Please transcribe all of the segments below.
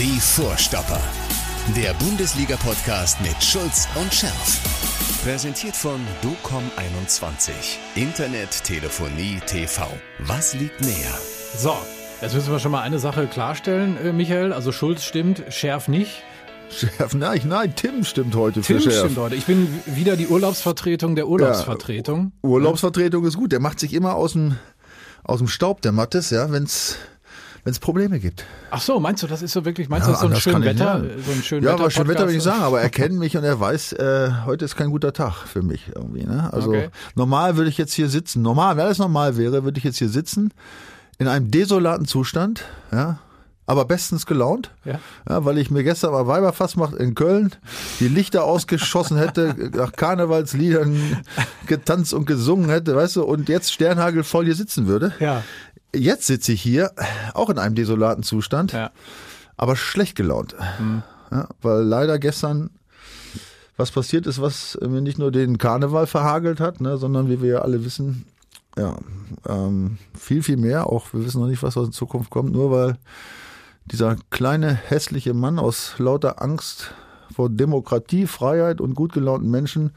Die Vorstopper. Der Bundesliga-Podcast mit Schulz und Scherf. Präsentiert von DOCOM21. Internet, Telefonie, TV. Was liegt näher? So, jetzt müssen wir schon mal eine Sache klarstellen, äh, Michael. Also Schulz stimmt, Schärf nicht. Schärf, nein, nein, Tim stimmt heute Tim für Schärf. stimmt heute. Ich bin wieder die Urlaubsvertretung der Urlaubsvertretung. Urlaubsvertretung ist gut. Der macht sich immer aus dem, aus dem Staub, der Mattes, ja, wenn's wenn es Probleme gibt. Ach so, meinst du, das ist so wirklich, meinst du, Ja, das ist so ein anders schön kann ich Wetter, so ein schön Ja, Wetter aber schön Wetter will ich sagen, aber er kennt mich und er weiß, äh, heute ist kein guter Tag für mich irgendwie. Ne? Also Okay. normal würde ich jetzt hier sitzen, normal, wenn alles normal wäre, würde ich jetzt hier sitzen, in einem desolaten Zustand, ja, aber bestens gelaunt, Ja. ja, weil ich mir gestern mal Weiberfass macht in Köln, die Lichter ausgeschossen hätte, nach Karnevalsliedern getanzt und gesungen hätte, weißt du, und jetzt Sternhagel voll hier sitzen würde. Ja, Jetzt sitze ich hier, auch in einem desolaten Zustand, ja. aber schlecht gelaunt. Ja, weil leider gestern was passiert ist, was mir nicht nur den Karneval verhagelt hat, ne, sondern wie wir ja alle wissen, ja, ähm, viel, viel mehr. Auch wir wissen noch nicht, was aus der Zukunft kommt, nur weil dieser kleine hässliche Mann aus lauter Angst vor Demokratie, Freiheit und gut gelaunten Menschen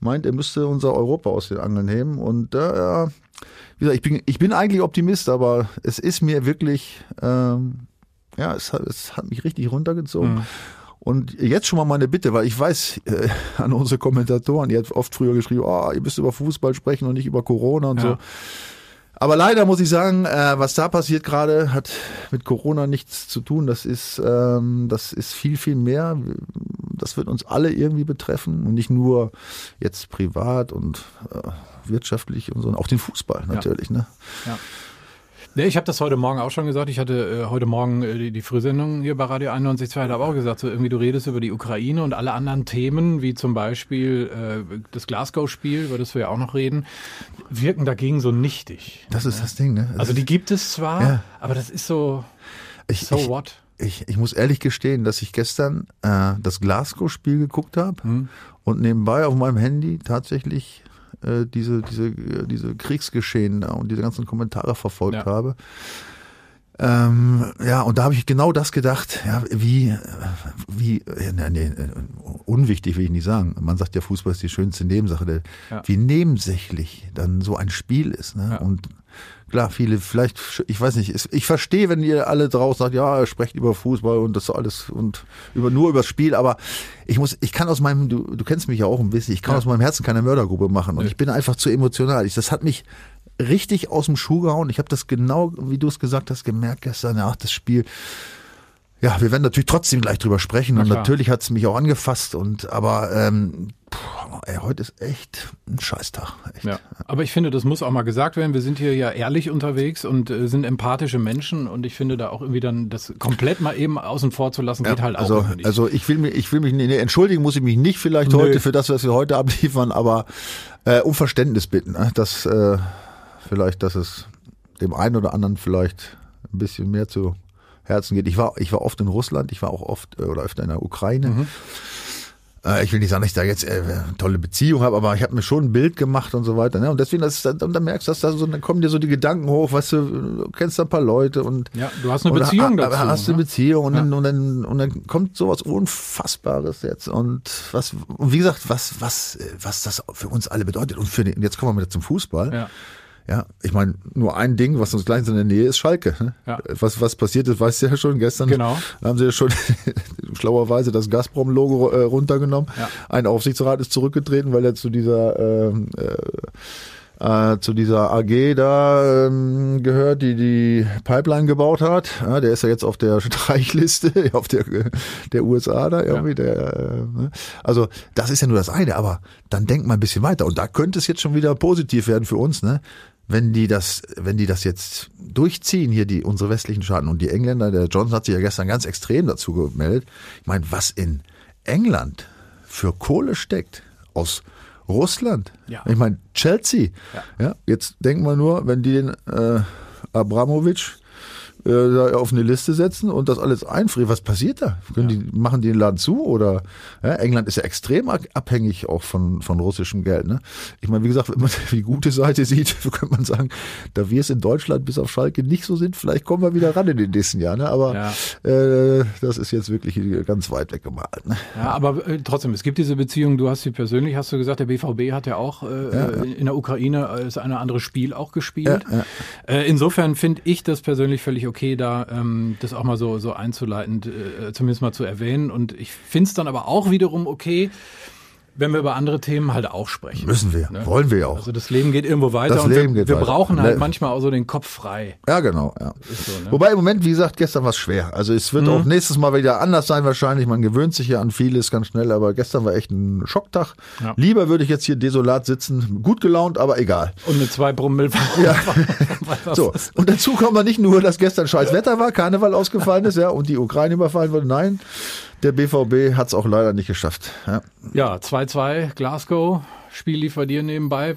meint, er müsste unser Europa aus den Angeln heben. Und äh, ja, wie gesagt, ich bin, ich bin eigentlich Optimist, aber es ist mir wirklich, ähm, ja, es hat, es hat mich richtig runtergezogen. Und jetzt schon mal meine Bitte, weil ich weiß äh, an unsere Kommentatoren, ihr habt oft früher geschrieben, oh, ihr müsst über Fußball sprechen und nicht über Corona und Ja. so. Aber leider muss ich sagen, äh, was da passiert gerade, hat mit Corona nichts zu tun. Das ist, ähm, das ist viel, viel mehr. Das wird uns alle irgendwie betreffen und nicht nur jetzt privat und äh, wirtschaftlich und so, auch den Fußball natürlich. Ne? Nee, ich habe das heute Morgen auch schon gesagt. Ich hatte äh, heute Morgen äh, die, die Frühsendung hier bei Radio 91.2, habe auch gesagt, so irgendwie du redest über die Ukraine und alle anderen Themen, wie zum Beispiel äh, das Glasgow-Spiel, über das wir ja auch noch reden, wirken dagegen so nichtig. Das ist das Ding. Ne? Also die gibt es zwar, Ja. aber das ist so, ich, so ich, what? Ich, ich muss ehrlich gestehen, dass ich gestern äh, das Glasgow-Spiel geguckt habe Hm. und nebenbei auf meinem Handy tatsächlich äh, diese, diese, äh, diese Kriegsgeschehen da und diese ganzen Kommentare verfolgt Ja. habe. Ähm, ja, und da habe ich genau das gedacht, ja, wie, äh, wie, nee, nee, äh, unwichtig will ich nicht sagen. Man sagt ja, Fußball ist die schönste Nebensache, der, Ja. wie nebensächlich dann so ein Spiel ist. Ne? Ja. Und klar, viele, vielleicht, ich weiß nicht, ich verstehe, wenn ihr alle draußen sagt, ja, sprecht über Fußball und das alles und über nur über das Spiel, aber ich muss, ich kann aus meinem, du, du kennst mich ja auch ein bisschen, ich kann Ja. aus meinem Herzen keine Mördergruppe machen und Nee. ich bin einfach zu emotional. Ich, das hat mich richtig aus dem Schuh gehauen. Ich habe das genau, wie du es gesagt hast, gemerkt gestern, ach, das Spiel. Ja, wir werden natürlich trotzdem gleich drüber sprechen Na und klar. natürlich hat es mich auch angefasst und aber ähm, puh, ey, heute ist echt ein Scheißtag. Echt. Ja. Aber ich finde, das muss auch mal gesagt werden. Wir sind hier ja ehrlich unterwegs und äh, sind empathische Menschen und ich finde da auch irgendwie dann das komplett mal eben außen vor zu lassen, geht halt auch also, nicht. also ich will mich, ich will mich, nee, nee, entschuldigen muss ich mich nicht vielleicht Nö. heute für das, was wir heute abliefern, aber äh, um Verständnis bitten, ne? dass äh, vielleicht, dass es dem einen oder anderen vielleicht ein bisschen mehr zu Herzen geht. Ich war, ich war oft in Russland, ich war auch oft äh, oder öfter in der Ukraine. Mhm. Äh, ich will nicht sagen, dass ich da jetzt äh, eine tolle Beziehung habe, aber ich habe mir schon ein Bild gemacht und so weiter. Ne? Und deswegen, das dann, und dann merkst du, dass da so, dann kommen dir so die Gedanken hoch, weißt du, du kennst da ein paar Leute und ja, du hast eine oder Beziehung ha- dazu. Hast eine ne? Beziehung und, dann, Ja. und, dann, und dann kommt sowas Unfassbares jetzt. Und was, und wie gesagt, was, was, was das für uns alle bedeutet. Und für den, jetzt kommen wir wieder zum Fußball. Ja. Ja, ich meine, nur ein Ding, was uns gleich in der Nähe ist, Schalke. ne? Ja. Was, was passiert ist, weißt du ja schon. Gestern Genau. haben sie ja schon schlauerweise das Gazprom-Logo äh, runtergenommen. Ja. Ein Aufsichtsrat ist zurückgetreten, weil er zu dieser ähm, äh, äh, zu dieser AG da ähm, gehört, die die Pipeline gebaut hat. Ja, der ist ja jetzt auf der Streichliste, auf der der USA da irgendwie. Der, äh, ne? Also das ist ja nur das eine, aber dann denkt mal ein bisschen weiter. Und da könnte es jetzt schon wieder positiv werden für uns, ne? Wenn die das, wenn die das jetzt durchziehen, hier die unsere westlichen Staaten und die Engländer, der Johnson hat sich ja gestern ganz extrem dazu gemeldet. Ich meine, was in England für Kohle steckt aus Russland. Ja. Ich meine, Chelsea. Ja. Ja. jetzt denken wir nur, wenn die den äh, Abramovic äh, auf eine Liste setzen und das alles einfrieren. Was passiert da? Können die, machen die den Laden zu? Oder ja, England ist ja extrem abhängig auch von, von russischem Geld. Ne? Ich meine, wie gesagt, wenn man die gute Seite sieht, könnte man sagen, da wir es in Deutschland bis auf Schalke nicht so sind, vielleicht kommen wir wieder ran in den nächsten Jahren. Ne? Aber ja. äh, das ist jetzt wirklich ganz weit weg gemalt. Ne? Ja, aber äh, trotzdem, es gibt diese Beziehung, du hast sie persönlich, hast du gesagt, der BVB hat ja auch äh, ja, ja. in der Ukraine äh, ist eine andere Spiel auch gespielt. Äh, insofern finde ich das persönlich völlig okay, da ähm, das auch mal so, so einzuleitend äh, zumindest mal zu erwähnen. Und ich finde es dann aber auch wiederum okay, wenn wir über andere Themen halt auch sprechen. Müssen wir, ne? wollen wir auch. Also das Leben geht irgendwo weiter das und Leben wir, geht wir weiter. brauchen halt manchmal auch so den Kopf frei. Ja, genau. Ja. So, ne? Wobei im Moment, wie gesagt, gestern war es schwer. Also es wird mhm. auch nächstes Mal wieder anders sein wahrscheinlich. Man gewöhnt sich ja an vieles ganz schnell, aber gestern war echt ein Schocktag. Ja. Lieber würde ich jetzt hier desolat sitzen, gut gelaunt, aber egal. Und eine zwei Brummel. ja. so. Und dazu kommen wir nicht nur, dass gestern scheiß Wetter war, Karneval ausgefallen ist, ja, und die Ukraine überfallen wurde. Nein, der BVB hat es auch leider nicht geschafft. Ja, 2-2 Glasgow. Spiel lief bei dir nebenbei.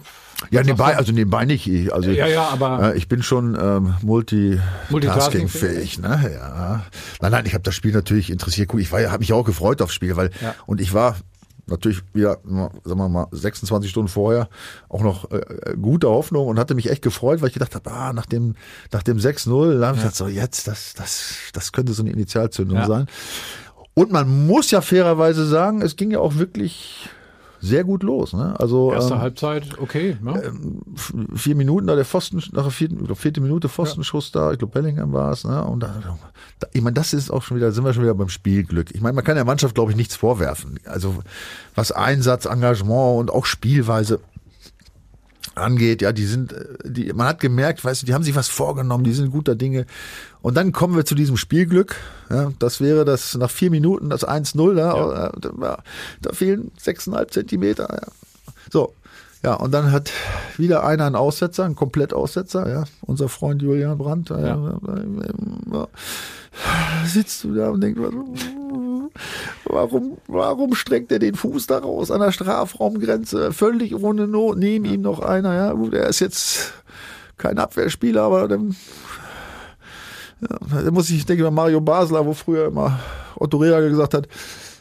Ja, nebenbei, also nebenbei nicht. Ich, also ja, ja, aber ich bin schon ähm, multitasking-fähig. Ne? Ja. Nein, nein, ich habe das Spiel natürlich interessiert. Guck, ich war, habe mich auch gefreut aufs Spiel, weil ja. und ich war natürlich wieder, sagen wir mal, 26 Stunden vorher auch noch äh, gute Hoffnung und hatte mich echt gefreut, weil ich gedacht habe, ah, nach dem, nach dem 6-0, da habe ich gedacht, so jetzt, das, das, das könnte so eine Initialzündung ja. sein. Und man muss ja fairerweise sagen, es ging ja auch wirklich sehr gut los. Ne? Also erste ähm, Halbzeit, okay. Ja. Ähm, vier Minuten da der Pfosten, nach der vierten oder vierte Minute Pfostenschuss ja. da, ich glaube Bellingham war es. Ne? Und da, da, ich meine, das ist auch schon wieder, sind wir schon wieder beim Spielglück. Ich meine, man kann der Mannschaft glaube ich nichts vorwerfen. Also was Einsatz, Engagement und auch Spielweise angeht, ja, die sind, äh, die, man hat gemerkt, weißt du, die haben sich was vorgenommen, die sind guter Dinge. Und dann kommen wir zu diesem Spielglück. Ja, das wäre das nach vier Minuten das 1-0, ja, ja. Da, da fehlen sechseinhalb Zentimeter. Ja. So, ja, und dann hat wieder einer einen Aussetzer, einen Komplettaussetzer, ja, unser Freund Julian Brandt. Ja. Ja, sitzt du da und denkst, warum, warum streckt er den Fuß da raus an der Strafraumgrenze? Völlig ohne Not, neben ihm noch einer, ja, gut, er ist jetzt kein Abwehrspieler, aber dann, ja, da muss ich, ich denke mal Mario Basler, wo früher immer Otto Rehagel gesagt hat,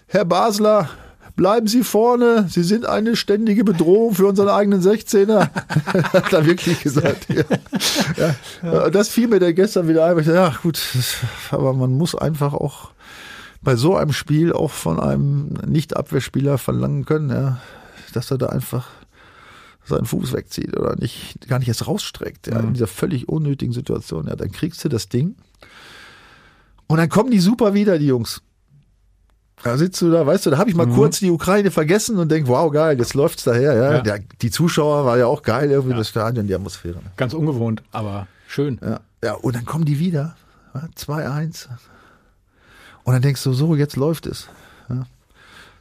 Herr Basler, bleiben Sie vorne, Sie sind eine ständige Bedrohung für unseren eigenen 16er. Hat er wirklich gesagt. Ja. Ja. Das fiel mir dann gestern wieder ein. Ich dachte, ja gut, aber man muss einfach auch bei so einem Spiel auch von einem Nicht-Abwehrspieler verlangen können, ja, dass er da einfach seinen Fuß wegzieht oder nicht, gar nicht erst rausstreckt, ja, mhm. in dieser völlig unnötigen Situation. Ja, dann kriegst du das Ding. Und dann kommen die super wieder, die Jungs. Da sitzt du da, weißt du, da habe ich mal mhm. kurz die Ukraine vergessen und denk, wow, geil, jetzt läuft's daher. Ja, ja. Der, die Zuschauer war ja auch geil, irgendwie ja. das Stadion, die Atmosphäre. Ne? Ganz ungewohnt, aber schön. Ja, ja und dann kommen die wieder. 2-1. Und dann denkst du, so, jetzt läuft es. Ja.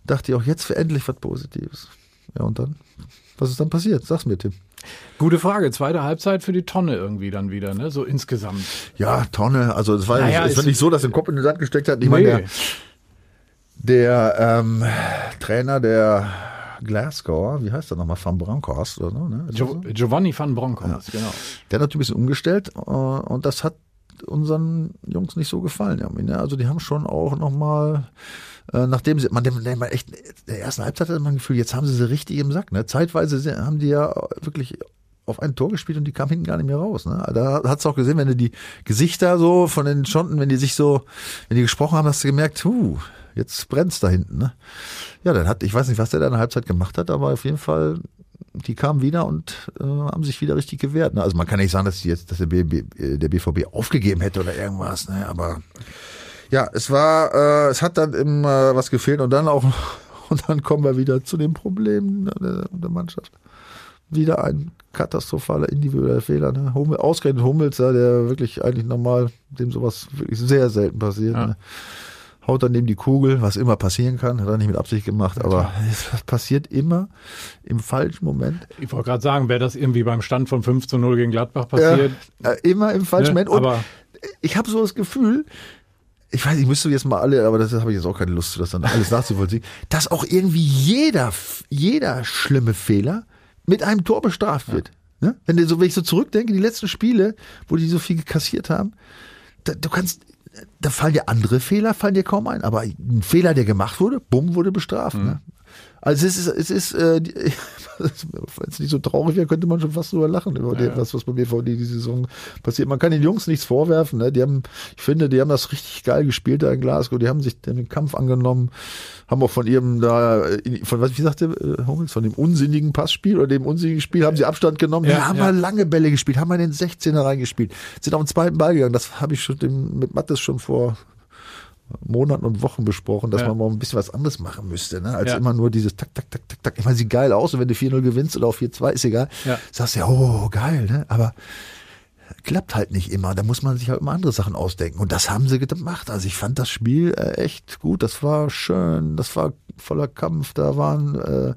Dachte ich auch, jetzt für endlich was Positives. Ja, und dann, was ist dann passiert? Sag's mir, Tim. Gute Frage. Zweite Halbzeit für die Tonne irgendwie dann wieder, ne? So insgesamt. Ja, Tonne. Also es war naja, es war nicht so, dass der Kopf in den Sand gesteckt hat. Ich nee. meine, der, der ähm, Trainer der Glasgow, wie heißt der nochmal, Van Bronckhorst oder so, ne? Gio Giovanni Van Bronckhorst, ja. genau. Der hat natürlich ein bisschen umgestellt äh, und das hat unseren Jungs nicht so gefallen. Ne? Also die haben schon auch nochmal, äh, nachdem sie, man, man echt, der ersten Halbzeit hatte man das Gefühl, jetzt haben sie sie richtig im Sack. Ne? Zeitweise haben die ja wirklich auf ein Tor gespielt und die kamen hinten gar nicht mehr raus. Ne? Da hat's auch gesehen, wenn du die Gesichter so von den Schotten, wenn die sich so, wenn die gesprochen haben, hast du gemerkt, huh, jetzt brennt's da hinten. Ne? Ja, dann hat, ich weiß nicht, was der da in der Halbzeit gemacht hat, aber auf jeden Fall, die kamen wieder und äh, haben sich wieder richtig gewehrt. Ne? Also man kann nicht sagen, dass jetzt, dass der, BB, der BVB aufgegeben hätte oder irgendwas, ne? aber ja, es war, äh, es hat dann immer was gefehlt und dann auch, und dann kommen wir wieder zu den Problemen der, der Mannschaft. Wieder ein katastrophaler individueller Fehler. Ne? Hummel, ausgerechnet Hummels, ja, der wirklich eigentlich normal, dem sowas wirklich sehr selten passiert. Ja. Ne? Haut dann neben die Kugel, was immer passieren kann, hat er nicht mit Absicht gemacht, aber es passiert immer im falschen Moment. Ich wollte gerade sagen, wäre das irgendwie beim Stand von 5 zu 0 gegen Gladbach passiert? Ja, äh, immer im falschen ne? Moment. Und aber ich habe so das Gefühl, ich weiß, ich müsste jetzt mal alle, aber das habe ich jetzt auch keine Lust, das dann alles nachzuvollziehen, dass auch irgendwie jeder, jeder schlimme Fehler mit einem Tor bestraft wird. Ja. Ne? Wenn, so, wenn ich so zurückdenke, die letzten Spiele, wo die so viel kassiert haben, da, du kannst, da fallen dir andere Fehler, fallen dir kaum ein, aber ein Fehler, der gemacht wurde, bumm, wurde bestraft. Ne? Also es ist, es ist, äh, wenn es nicht so traurig wäre, könnte man schon fast drüber lachen über Ja, dem, was, was bei BVD die Saison passiert. Man kann den Jungs nichts vorwerfen. Ne? Die haben, ich finde, die haben das richtig geil gespielt da in Glasgow. Die haben sich den Kampf angenommen, haben auch von ihrem da, von was, wie sagte äh, Hummels, von dem unsinnigen Passspiel oder dem unsinnigen Spiel haben sie Abstand genommen. Ja, die haben ja. mal lange Bälle gespielt, haben mal den 16er reingespielt, sind auf den zweiten Ball gegangen. Das habe ich schon dem, mit Mattes schon vor Monaten und Wochen besprochen, dass Ja. man mal ein bisschen was anderes machen müsste, ne? als Ja. immer nur dieses Tak, Tak, Tak, Tak, Tak. Ich meine, sieht geil aus und wenn du 4-0 gewinnst oder auch 4-2, ist egal. Ja. Sagst du ja, oh, geil, ne? aber klappt halt nicht immer. Da muss man sich halt immer andere Sachen ausdenken. Und das haben sie gemacht. Also ich fand das Spiel äh, echt gut. Das war schön. Das war voller Kampf. Da waren äh,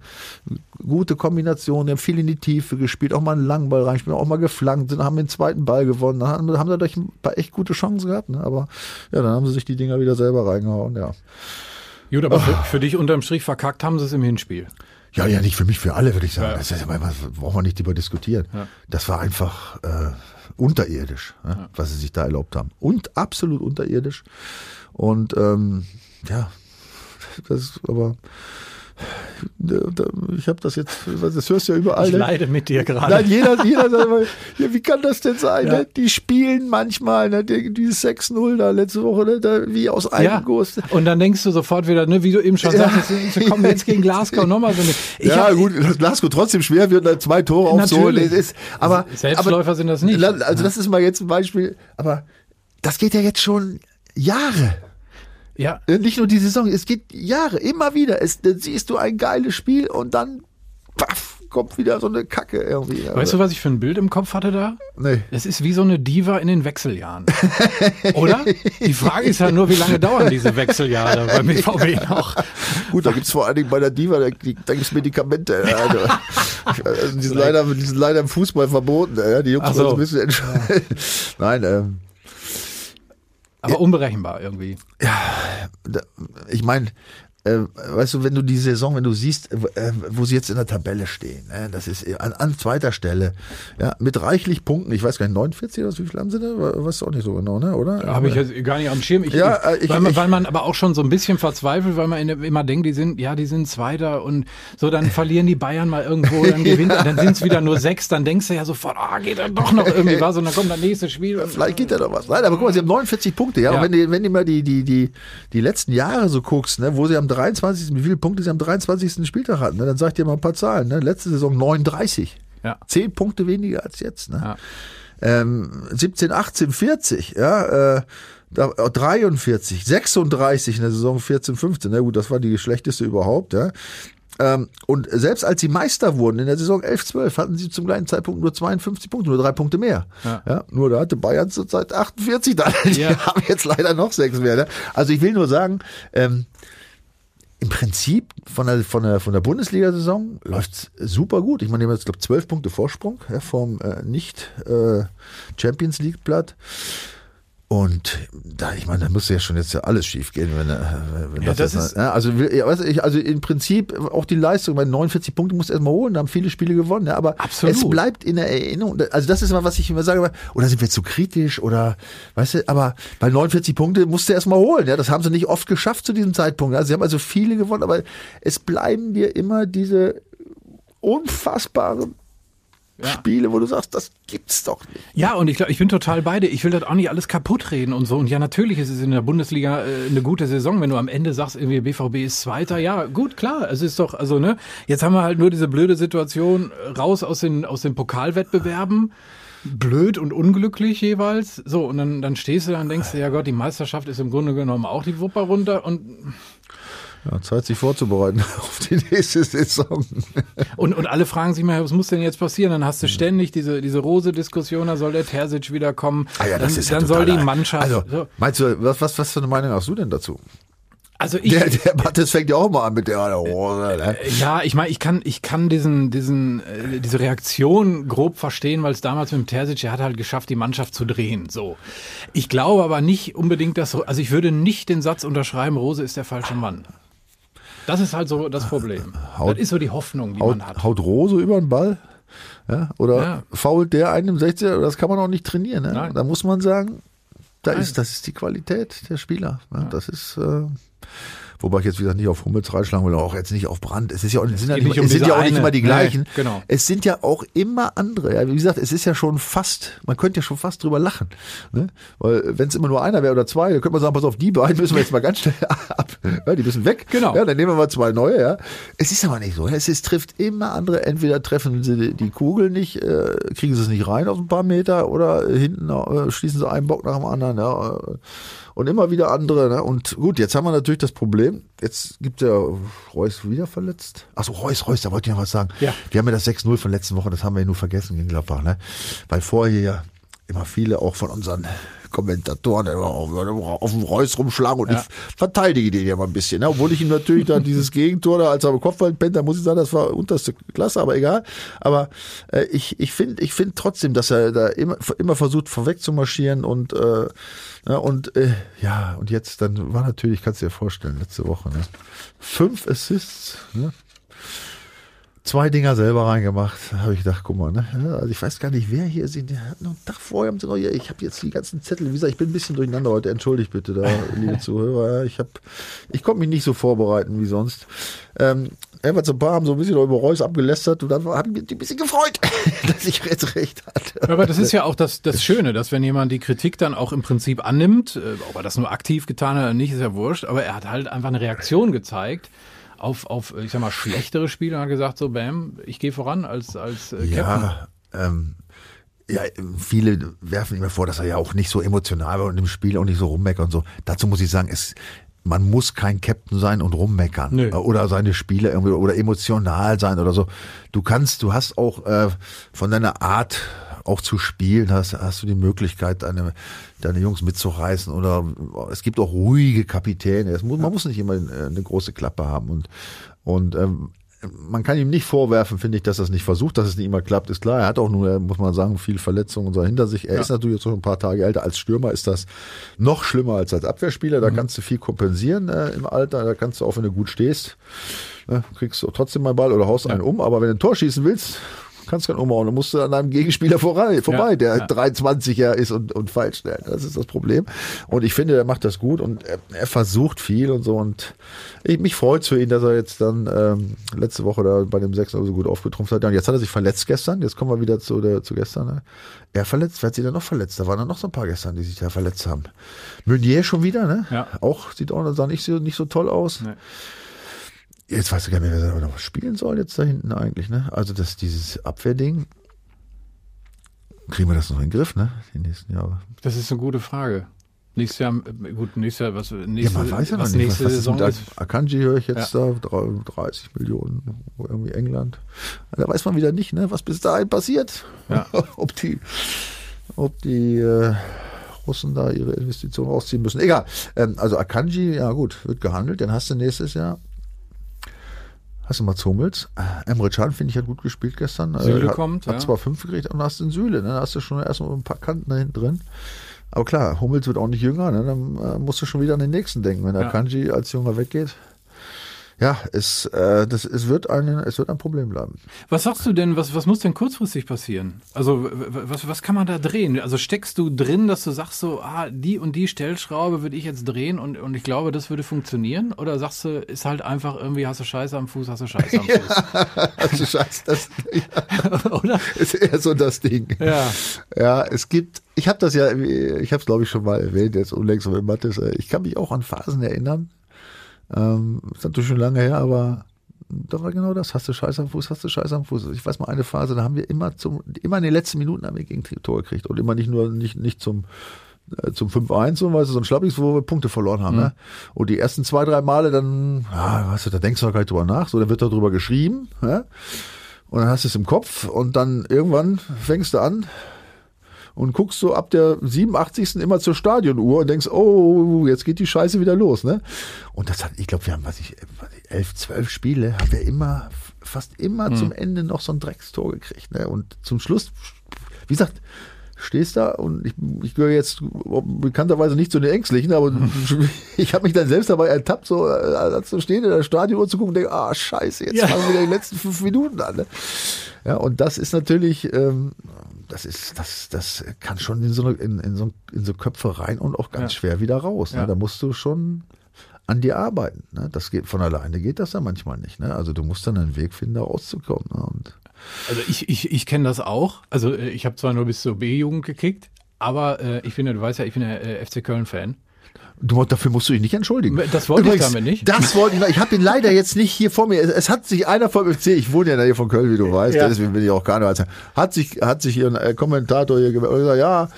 gute Kombinationen. Die haben viel in die Tiefe gespielt. Auch mal einen langen Ball reingespielt. Auch mal geflankt. Sind, haben den zweiten Ball gewonnen. Dann haben, haben dadurch ein paar echt gute Chancen gehabt. Ne? Aber ja, dann haben sie sich die Dinger wieder selber reingehauen. Ja. Gut, aber für, für dich unterm Strich verkackt haben sie es im Hinspiel. Ja, ja, nicht für mich, für alle, würde ich sagen. Ja. Das ist, ja- was brauchen wir nicht drüber diskutieren. Ja. Das war einfach äh, unterirdisch, ne, was sie sich da erlaubt haben. Und absolut unterirdisch. Und ähm, ja, das ist aber ich habe das jetzt, das hörst du ja überall. Ich ne? leide mit dir gerade. Nein, jeder, jeder sagt immer, ja, wie kann das denn sein? Ja. Ne? Die spielen manchmal, ne? die, dieses 6-0 da letzte Woche, ne? da, wie aus einem Ja, Guss. und dann denkst du sofort wieder, ne, wie du eben schon Ja. sagtest, sie kommen jetzt gegen Glasgow nochmal so eine. Ich ja, hab- gut, dass Glasgow trotzdem schwer wird, da zwei Tore aufzuholen. Ist, aber, Selbstläufer aber, sind das nicht. Also das ist mal jetzt ein Beispiel, aber das geht ja jetzt schon Jahre. Ja, Nicht nur die Saison, es geht Jahre, immer wieder. Es, dann siehst du ein geiles Spiel und dann paff, kommt wieder so eine Kacke irgendwie. weißt du, was ich für ein Bild im Kopf hatte da? Nee. Das ist wie so eine Diva in den Wechseljahren. Oder? Die Frage ist ja nur, wie lange dauern diese Wechseljahre beim BVB noch? Gut, da gibt's vor allen Dingen bei der Diva, da, da gibt's Medikamente. ja, Also, also die, sind leider, die sind leider im Fußball verboten. Die Jungs so. müssen entscheiden. Nein, ähm, Aber unberechenbar irgendwie. da- ich meine, äh, weißt du, wenn du die Saison, wenn du siehst, äh, wo sie jetzt in der Tabelle stehen, äh, das ist an, an zweiter Stelle, ja, mit reichlich Punkten, ich weiß gar nicht, 49 oder wie viel haben sie da? Weißt du auch nicht so genau, ne, oder? Habe ich jetzt gar nicht am Schirm. Ich, Ja, äh, ich- weil, man, ich- weil man aber auch schon so ein bisschen verzweifelt, weil man immer denkt, die sind, ja, die sind Zweiter und so, dann verlieren die Bayern mal irgendwo, dann gewinnt, dann sind es wieder nur sechs, dann denkst du ja sofort, ah, geht dann doch noch irgendwie was und dann kommt das nächste Spiel. Und, Vielleicht geht ja noch was. Nein, aber guck mal, sie haben 49 Punkte, ja. Ja. Und wenn du, wenn du mal die, die, die, die letzten Jahre so guckst, ne, wo sie am 23. wie viele Punkte sie am 23. Spieltag hatten, ne, dann sag ich dir mal ein paar Zahlen. Ne. Letzte Saison 39. ja. Zehn Punkte weniger als jetzt. Ne. Ja. Ähm, 17, 18, 40, ja, äh, da, äh, 43, 36 in der Saison 14, 15. Na gut, das war die schlechteste überhaupt, ja. Ähm, und selbst als sie Meister wurden in der Saison 11, 12, hatten sie zum gleichen Zeitpunkt nur 52 Punkte, nur drei Punkte mehr. Ja. Ja. nur da hatte Bayern zurzeit 48 dann. Die Ja. haben jetzt leider noch sechs mehr. Ne? Also ich will nur sagen, ähm, im Prinzip von der, von der, von der Bundesliga-Saison läuft's super gut. Ich meine, die haben jetzt, glaube zwölf Punkte Vorsprung ja, vom äh, nicht äh, League-Blatt. Und da, ich meine, da müsste ja schon jetzt ja alles schief gehen, wenn, äh, wenn Ja, das, das ist- ja, also, ja, weiß ich, also im Prinzip auch die Leistung, weil 49 Punkte musst du erstmal holen, da haben viele Spiele gewonnen, ja, aber Absolut. es bleibt in der Erinnerung. Also das ist immer, was ich immer sage, oder sind wir zu kritisch oder, weißt du, aber bei 49 Punkte musst du erstmal holen, ja, das haben sie nicht oft geschafft zu diesem Zeitpunkt. Also sie haben also viele gewonnen, aber es bleiben dir immer diese unfassbaren Ja. Spiele, wo du sagst, das gibt's doch nicht. Ja, und ich glaube, ich bin total beide. Ich will das auch nicht alles kaputt reden und so. Und ja, natürlich ist es in der Bundesliga äh, eine gute Saison, wenn du am Ende sagst, irgendwie BVB ist Zweiter. Ja, gut, klar. Es ist doch, also ne, jetzt haben wir halt nur diese blöde Situation raus aus den aus den Pokalwettbewerben. Blöd und unglücklich jeweils. So, und dann, dann stehst du da und denkst, dir, ja Gott, die Meisterschaft ist im Grunde genommen auch die Wupper runter. Und, Ja, Zeit sich vorzubereiten auf die nächste Saison. und, und alle fragen sich mal, was muss denn jetzt passieren? Dann hast du ständig diese, diese Rose-Diskussion, da soll der Terzic wiederkommen. Ah ja, das dann ist ja dann soll die Mannschaft. Also, so. meinst du, was, was, was für eine Meinung hast du denn dazu? also ich, Der, der Mattes fängt ja auch mal an mit der Hose. Ne? Ja, ich meine, ich kann, ich kann diesen, diesen, äh, diese Reaktion grob verstehen, weil es damals mit dem Terzic, er hat halt geschafft, die Mannschaft zu drehen. So. Ich glaube aber nicht unbedingt, dass, also ich würde nicht den Satz unterschreiben, Rose ist der falsche Mann. Das ist halt so das Problem. Haut- das ist so die Hoffnung, die Haut, man hat. haut Rose über den Ball? Ja, oder Ja. fault der einen im 60er? Das kann man auch nicht trainieren. Ne? Da muss man sagen, da ist, das ist die Qualität der Spieler. Ne? Das ist, äh, Wobei ich jetzt wieder nicht auf Hummels reinschlagen will, auch jetzt nicht auf Brand. Es ist ja auch, es sind ja nicht, um es sind ja auch nicht immer die gleichen. Nee, genau. Es sind ja auch immer andere. Ja, wie gesagt, es ist ja schon fast, man könnte ja schon fast drüber lachen. Ne? Weil wenn es immer nur einer wäre oder zwei, dann könnte man sagen, pass auf, die beiden müssen wir jetzt mal ganz schnell ab. Ja, die müssen weg. Genau. Ja, dann nehmen wir mal zwei neue. Ja. Es ist aber nicht so. Es ist, trifft immer andere. Entweder treffen sie die Kugel nicht, äh, kriegen sie es nicht rein auf ein paar Meter oder hinten äh, schließen sie einen Bock nach dem anderen. Ja und immer wieder andere. Ne? Und gut, jetzt haben wir natürlich das Problem, jetzt gibt der Reus wieder verletzt. Achso, Reus, Reus, da wollte ich noch was sagen. Ja. Wir haben ja das 6-0 von letzten Woche, das haben wir ja nur vergessen gegen Gladbach. Ne? Weil vorher ja immer viele auch von unseren Kommentatoren auf, auf dem Reus rumschlagen und ja. ich verteidige den ja mal ein bisschen. Ne? Obwohl ich ihm natürlich da dieses Gegentor da, als er am Kopfball pennt, da muss ich sagen, das war unterste Klasse, aber egal. Aber äh, ich, ich finde ich finde trotzdem, dass er da immer, immer versucht, vorweg zu marschieren und, äh, ja, und äh, ja, und jetzt dann war natürlich, kannst du dir vorstellen, letzte Woche, ne? Fünf Assists, ne? Zwei Dinger selber reingemacht. Habe ich gedacht, guck mal, ne? Also ich weiß gar nicht, wer hier ist. Der hat noch einen Tag vorher, haben sie noch, ja, ich habe jetzt die ganzen Zettel. Wie gesagt, ich bin ein bisschen durcheinander heute. Entschuldigt bitte da, liebe Zuhörer. Ich habe, ich konnte mich nicht so vorbereiten wie sonst. Ähm, Everts und Paar haben so ein bisschen über Reus abgelästert und dann habe ich mich ein bisschen gefreut, dass ich jetzt recht hatte. Aber das ist ja auch das, das Schöne, dass wenn jemand die Kritik dann auch im Prinzip annimmt, äh, ob er das nur aktiv getan hat oder nicht, ist ja wurscht, aber er hat halt einfach eine Reaktion gezeigt auf, auf ich sag mal, schlechtere Spiele und hat gesagt, so, bam, ich gehe voran als, als äh, Captain. Ja, ähm, ja, viele werfen ihm vor, dass er ja auch nicht so emotional war und im Spiel auch nicht so rummeckert und so. Dazu muss ich sagen, es, man muss kein Captain sein und rummeckern Nö. oder seine Spiele irgendwie oder emotional sein oder so. Du kannst, du hast auch äh, von deiner Art auch zu spielen, hast, hast du die Möglichkeit, deine, deine Jungs mitzureißen oder es gibt auch ruhige Kapitäne. Muss, man muss nicht immer eine große Klappe haben und, und ähm, man kann ihm nicht vorwerfen, finde ich, dass er es nicht versucht, dass es nicht immer klappt, ist klar. Er hat auch nur, muss man sagen, viel Verletzungen und so hinter sich. Er ja. ist natürlich jetzt schon ein paar Tage älter. Als Stürmer ist das noch schlimmer als als Abwehrspieler. Da mhm. kannst du viel kompensieren äh, im Alter. Da kannst du auch, wenn du gut stehst, äh, kriegst du trotzdem mal Ball oder haust ja. einen um. Aber wenn du ein Tor schießen willst, kannst keinen umhauen. Du musst an einem Gegenspieler vorbei, vorbei ja, der ja. 23er ist und, und falsch stellt. Das ist das Problem. Und ich finde, er macht das gut und er, er versucht viel und so. Und ich, mich freut für ihn, dass er jetzt dann ähm, letzte Woche da bei dem 6 so gut aufgetrumpft hat. Ja, und jetzt hat er sich verletzt gestern. Jetzt kommen wir wieder zu, der, zu gestern. Ne? Er verletzt, wer hat sich denn noch verletzt? Da waren dann noch so ein paar gestern, die sich da verletzt haben. Meunier schon wieder, ne? Ja. Auch sieht auch sah nicht so, nicht so toll aus. Nee. Jetzt weiß ich gar nicht mehr, wer noch spielen soll jetzt da hinten eigentlich, ne? Also das, dieses Abwehrding, kriegen wir das noch in den Griff, ne? Die nächsten Jahre. Das ist eine gute Frage. Nächstes Jahr, gut, nächstes Jahr, was nächste, ja, man weiß ja noch was nicht, nächste was, was Saison ist. Akanji höre ich jetzt ja. da, 30 Millionen, irgendwie England. Da weiß man wieder nicht, ne, was bis dahin passiert. Ja. ob die, ob die äh, Russen da ihre Investitionen rausziehen müssen. Egal. Ähm, also Akanji, ja gut, wird gehandelt, dann hast du nächstes Jahr Hast du Mats Hummels? Emre Can, finde ich, hat gut gespielt gestern. Äh, Süle hat, kommt, Hat ja. zwar fünf gekriegt und hast den Süle, ne? Da hast du schon erstmal ein paar Kanten da hinten drin. Aber klar, Hummels wird auch nicht jünger, ne? Dann äh, musst du schon wieder an den nächsten denken, wenn der ja. Kanji als Junger weggeht ja, es, äh, das, es, wird ein, es wird ein Problem bleiben. Was sagst du denn, was, was muss denn kurzfristig passieren? Also was, was kann man da drehen? Also steckst du drin, dass du sagst so, ah, die und die Stellschraube würde ich jetzt drehen und, und ich glaube, das würde funktionieren? Oder sagst du, ist halt einfach irgendwie, hast du Scheiße am Fuß, hast du Scheiße am Fuß? ja, hast du Scheiße, das, ja. Oder? Ist eher so das Ding. Ja. Ja, es gibt, ich habe das ja, ich habe es glaube ich schon mal erwähnt, jetzt unlängst mit Mathis, ich kann mich auch an Phasen erinnern, ähm, ist natürlich schon lange her, aber da war genau das. Hast du Scheiß am Fuß, hast du Scheiß am Fuß. Ich weiß mal eine Phase, da haben wir immer zum, immer in den letzten Minuten haben wir gegen Tor gekriegt und immer nicht nur, nicht, nicht zum, äh, zum 5-1, so, weißt du, so ein Schlappiges, wo wir Punkte verloren haben. Mhm. Ne? Und die ersten zwei, drei Male dann, ja, weißt du, da denkst du auch gar nicht drüber nach, so, dann wird darüber geschrieben, ja? und dann hast du es im Kopf und dann irgendwann fängst du an, und guckst so ab der 87. immer zur Stadionuhr und denkst, oh, jetzt geht die Scheiße wieder los, ne? Und das hat, ich glaube, wir haben, was ich, elf, zwölf Spiele, haben wir immer, fast immer hm. zum Ende noch so ein Dreckstor gekriegt, ne? Und zum Schluss, wie gesagt, stehst da und ich, ich gehöre jetzt bekannterweise nicht zu den Ängstlichen, aber ich habe mich dann selbst dabei ertappt, so als zu stehen in der Stadionuhr zu gucken und denke, ah scheiße, jetzt ja. fangen wir die letzten fünf Minuten an. Ne? Ja, und das ist natürlich, ähm, das ist, das, das kann schon in so, eine, in, in, so, in so Köpfe rein und auch ganz Ja. schwer wieder raus. Ne? Ja. Da musst du schon an dir arbeiten. Ne? Das geht von alleine geht das ja manchmal nicht. Ne? Also du musst dann einen Weg finden, da rauszukommen. Ne? Also ich, ich, ich kenne das auch. Also äh, ich habe zwar nur bis zur B-Jugend gekickt, aber äh, ich bin ja, du weißt ja, ich bin ja äh, FC Köln-Fan. Du, dafür musst du dich nicht entschuldigen. Das wollte ich damit nicht. Das wollte ich, ich habe ihn leider jetzt nicht hier vor mir. Es, es hat sich einer vom FC, ich wohne ja in der Nähe von Köln, wie du weißt, Ja. deswegen bin ich auch Karneval. Hat sich, hat sich hier ein äh, Kommentator hier gesagt, ja,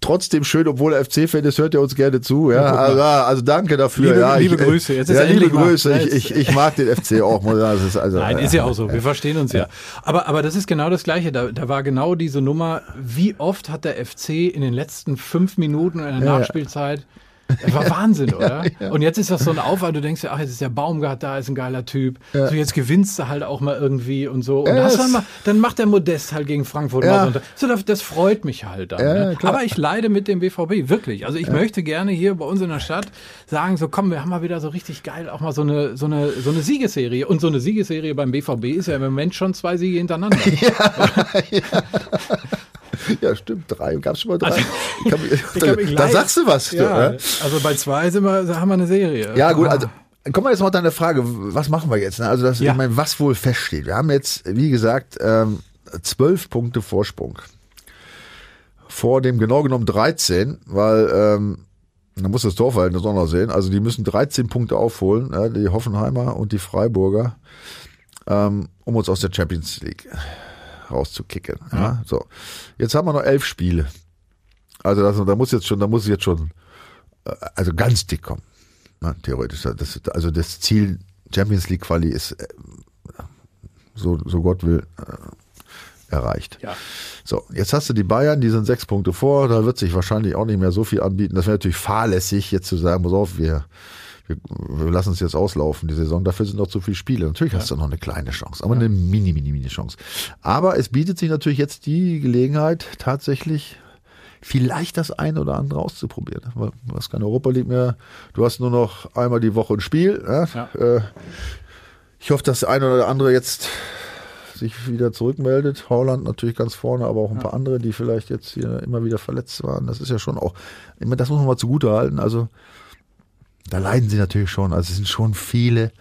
trotzdem schön, obwohl er FC-Fan ist, hört er uns gerne zu. Ja, also, ja, also danke dafür. Liebe- ja, liebe ich, äh, Grüße. Jetzt ist ja, liebe Grüße. Ich, ich, ich mag den FC auch. ist also, Nein, ist ja auch so. Wir verstehen uns ja. Aber, aber das ist genau das Gleiche. Da, da war genau diese Nummer. Wie oft hat der FC in den letzten fünf Minuten in der Ja, ja. Nachspielzeit das war Wahnsinn, oder? Und jetzt ist das so ein Aufwand, du denkst ja, ach, jetzt ist der Baumgart da, ist ein geiler Typ. Ja. So, jetzt gewinnst du halt auch mal irgendwie und so. Und Ja, dann, mal, dann macht der Modest halt gegen Frankfurt Ja. so. das, das freut mich halt dann. Ja, ne? ja. Aber ich leide mit dem BVB, wirklich. Also ich möchte gerne hier bei uns in der Stadt sagen, so komm, wir haben mal wieder so richtig geil auch mal so eine, so eine, so eine Siegesserie. Und so eine Siegesserie beim BVB ist ja im Moment schon zwei Siege hintereinander. Ja, stimmt. Drei. Gab es schon mal drei? Also, Ich kann da leid- sagst du was. du, Ja, ne? also bei zwei sind wir, haben wir eine Serie. Ja, gut, Ah. also kommen wir jetzt mal auf deine Frage, was machen wir jetzt? ne? Also das, Ja. ich meine, was wohl feststeht. Wir haben jetzt, wie gesagt, ähm, zwölf Punkte Vorsprung. Vor dem genau genommen 13, weil ähm, man muss das Torverhältnis auch noch sehen. Also die müssen 13 Punkte aufholen, ja, die Hoffenheimer und die Freiburger, ähm, um uns aus der Champions League rauszukicken. Ja. So, jetzt haben wir noch elf Spiele. Also das, da muss jetzt schon, da muss jetzt schon, äh, also ganz dick kommen. Na, theoretisch. Das, also das Ziel Champions League Quali ist äh, so, so Gott will äh, erreicht. Ja. So, jetzt hast du die Bayern, die sind sechs Punkte vor, da wird sich wahrscheinlich auch nicht mehr so viel anbieten. Das wäre natürlich fahrlässig, jetzt zu sagen, pass auf, wir, wir, wir lassen es jetzt auslaufen, die Saison, dafür sind noch zu viele Spiele. Natürlich hast du noch eine kleine Chance, aber eine mini, mini, mini Chance. Aber es bietet sich natürlich jetzt die Gelegenheit, tatsächlich vielleicht das eine oder andere auszuprobieren. Hast keine Europa League mehr, du hast nur noch einmal die Woche ein Spiel. Ja? Ja. Äh, ich hoffe, dass der eine oder andere jetzt sich wieder zurückmeldet. Holland natürlich ganz vorne, aber auch ein paar andere, die vielleicht jetzt hier immer wieder verletzt waren. Das ist ja schon auch, das muss man mal zugute halten. Also da leiden sie natürlich schon. Also es sind schon viele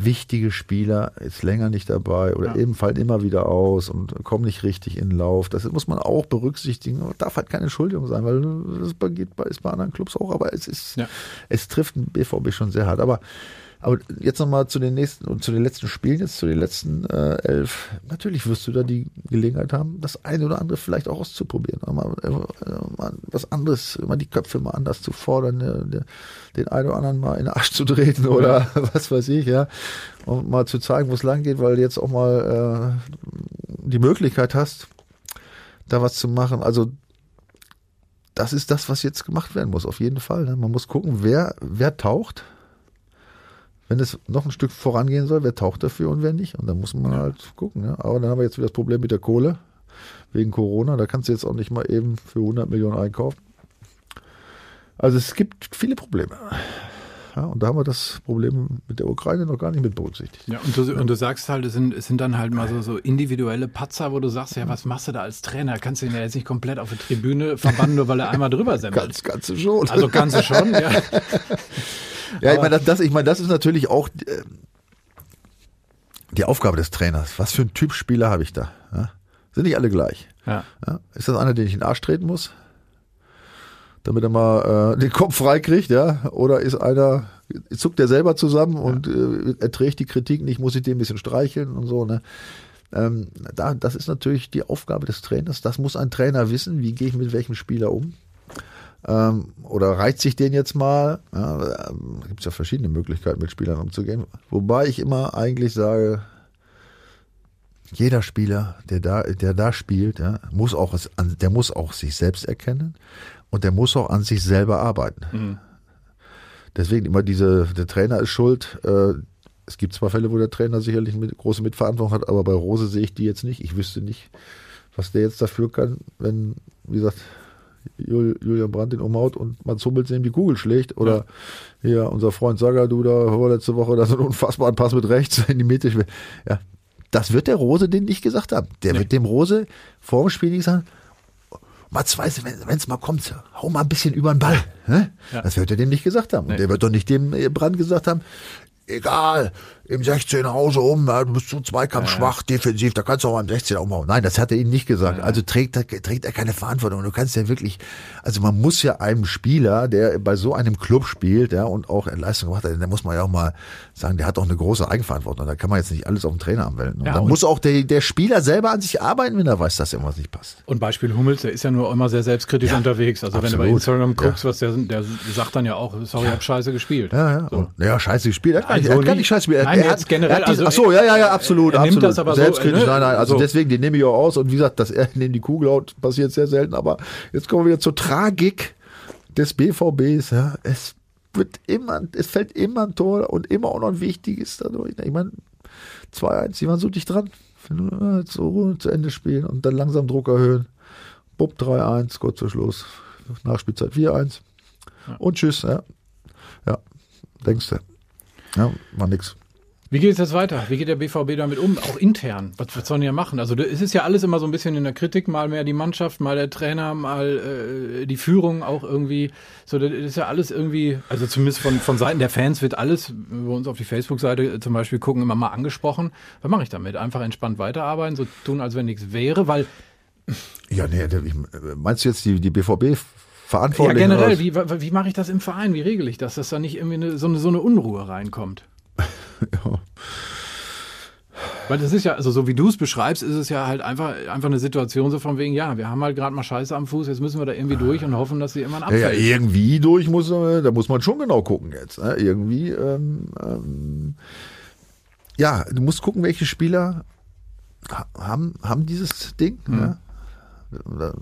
wichtige Spieler jetzt länger nicht dabei oder Ja. eben fallen immer wieder aus und kommen nicht richtig in den Lauf. Das muss man auch berücksichtigen. Darf halt keine Entschuldigung sein, weil das geht bei, ist bei anderen Clubs auch, aber es ist, Ja. es trifft den BVB schon sehr hart. Aber aber jetzt nochmal zu den nächsten und zu den letzten Spielen, jetzt zu den letzten äh, elf. Natürlich wirst du da die Gelegenheit haben, das eine oder andere vielleicht auch auszuprobieren. Mal, äh, mal was anderes, mal die Köpfe mal anders zu fordern, äh, den einen oder anderen mal in den Arsch zu treten oder was weiß ich, ja. Und mal zu zeigen, wo es lang geht, weil du jetzt auch mal äh, die Möglichkeit hast, da was zu machen. Also das ist das, was jetzt gemacht werden muss, auf jeden Fall. Ne? Man muss gucken, wer, wer taucht wenn es noch ein Stück vorangehen soll, wer taucht dafür und wer nicht. Und dann muss man halt gucken. Ja. Aber dann haben wir jetzt wieder das Problem mit der Kohle wegen Corona. Da kannst du jetzt auch nicht mal eben für 100 Millionen einkaufen. Also es gibt viele Probleme. Ja, und da haben wir das Problem mit der Ukraine noch gar nicht mit berücksichtigt. Ja, und du, und du sagst halt, es sind, es sind dann halt mal so, so individuelle Patzer, wo du sagst, ja, was machst du da als Trainer? Kannst du ihn ja jetzt nicht komplett auf die Tribüne verbannen, nur weil er einmal drüber semmelt. Ganz, ganz schon. Also kannst du schon, ja. Ja, ich meine, das, das, ich meine, das ist natürlich auch äh, die Aufgabe des Trainers. Was für ein Typ Spieler habe ich da? Ja? Sind nicht alle gleich. Ja? Ist das einer, den ich in den Arsch treten muss? Damit er mal äh, den Kopf frei kriegt, ja? Oder ist einer, zuckt der selber zusammen und äh, erträgt die Kritik nicht, muss ich den ein bisschen streicheln und so, ne? Ähm, da, das ist natürlich die Aufgabe des Trainers. Das muss ein Trainer wissen, wie gehe ich mit welchem Spieler um. Ähm, oder reizt sich den jetzt mal? Ja, ähm, Gibt es ja verschiedene Möglichkeiten, mit Spielern umzugehen. Wobei ich immer eigentlich sage, jeder Spieler, der da, der da spielt, ja, muss auch, der muss auch sich selbst erkennen und der muss auch an sich selber arbeiten. Mhm. Deswegen immer diese, der Trainer ist schuld. Äh, es gibt zwar Fälle, wo der Trainer sicherlich mit, große Mitverantwortung hat, aber bei Rose sehe ich die jetzt nicht. Ich wüsste nicht, was der jetzt dafür kann, wenn, wie gesagt, Jul, Julian Brandt den umhaut und Mats Hummels ihm die Kugel schlägt. Oder hier unser Freund Sagadu da vorletzte Woche da so einen unfassbaren Pass mit rechts in die Mitte. Ja, das wird der Rose den nicht gesagt haben. Der wird dem Rose vor dem Spiel nicht sagen, Mats, weißt du, wenn es mal kommt, hau mal ein bisschen über den Ball. Ja. Das wird er dem nicht gesagt haben. Und der wird doch nicht dem Brand gesagt haben, egal, im 16 Hause um, du bist so Zweikampf schwach, defensiv, da kannst du auch am 16 umhauen. Nein, das hat er ihnen nicht gesagt. Also trägt er, trägt er keine Verantwortung. Du kannst ja wirklich, also man muss ja einem Spieler, der bei so einem Club spielt, ja, und auch Leistung gemacht hat, der muss man ja auch mal sagen, der hat auch eine große Eigenverantwortung. Da kann man jetzt nicht alles auf den Trainer anwenden. Und ja, dann und muss auch der, der Spieler selber an sich arbeiten, wenn er weiß, dass irgendwas nicht passt. Und Beispiel Hummels, der ist ja nur immer sehr selbstkritisch ja, unterwegs. Also absolut. wenn du bei Instagram guckst, was der, der sagt dann ja auch, sorry, ich hab scheiße gespielt. Ja, ja. So. Und, ja, scheiße gespielt. Er hat, also gar, nicht, hat gar nicht scheiße gespielt. Er hat generell. Er hat ach so, ja, ja, ja, absolut, er absolut. Das aber Selbstkritisch, so, ne? nein, nein. Also so. deswegen, den nehme ich auch aus. Und wie gesagt, dass er neben die Kugel haut, passiert sehr selten. Aber jetzt kommen wir wieder zur Tragik des BVBs. Ja, es wird immer, es fällt immer ein Tor und immer auch noch ein wichtiges dadurch. Ich meine, 2-1, die waren so dicht dran. So zu Ende spielen und dann langsam Druck erhöhen. Bub 3-1, kurz vor Schluss. Nachspielzeit 4-1. Ja. Und tschüss, ja. Ja, denkst du. Ja, war nix. Wie geht es jetzt weiter? Wie geht der BVB damit um? Auch intern. Was, was sollen die ja machen? Also es ist ja alles immer so ein bisschen in der Kritik, mal mehr die Mannschaft, mal der Trainer, mal äh, die Führung auch irgendwie. So, das ist ja alles irgendwie, also zumindest von, von Seiten der Fans wird alles, wenn wir uns auf die Facebook-Seite zum Beispiel gucken, immer mal angesprochen. Was mache ich damit? Einfach entspannt weiterarbeiten, so tun, als wenn nichts wäre, weil. Ja, nee, meinst du jetzt die, die BVB verantwortlich? Ja, generell, wie, wie mache ich das im Verein? Wie regel ich das, dass da nicht irgendwie eine, so, eine, so eine Unruhe reinkommt? ja. Weil das ist ja, also so wie du es beschreibst, ist es ja halt einfach, einfach eine Situation so von wegen, ja, wir haben halt gerade mal Scheiße am Fuß, jetzt müssen wir da irgendwie durch und hoffen, dass sie irgendwann abfällt. Ja, ja irgendwie durch muss, da muss man schon genau gucken jetzt. Ne? Irgendwie, ähm, ähm, ja, du musst gucken, welche Spieler haben, haben dieses Ding. Mhm. Ja?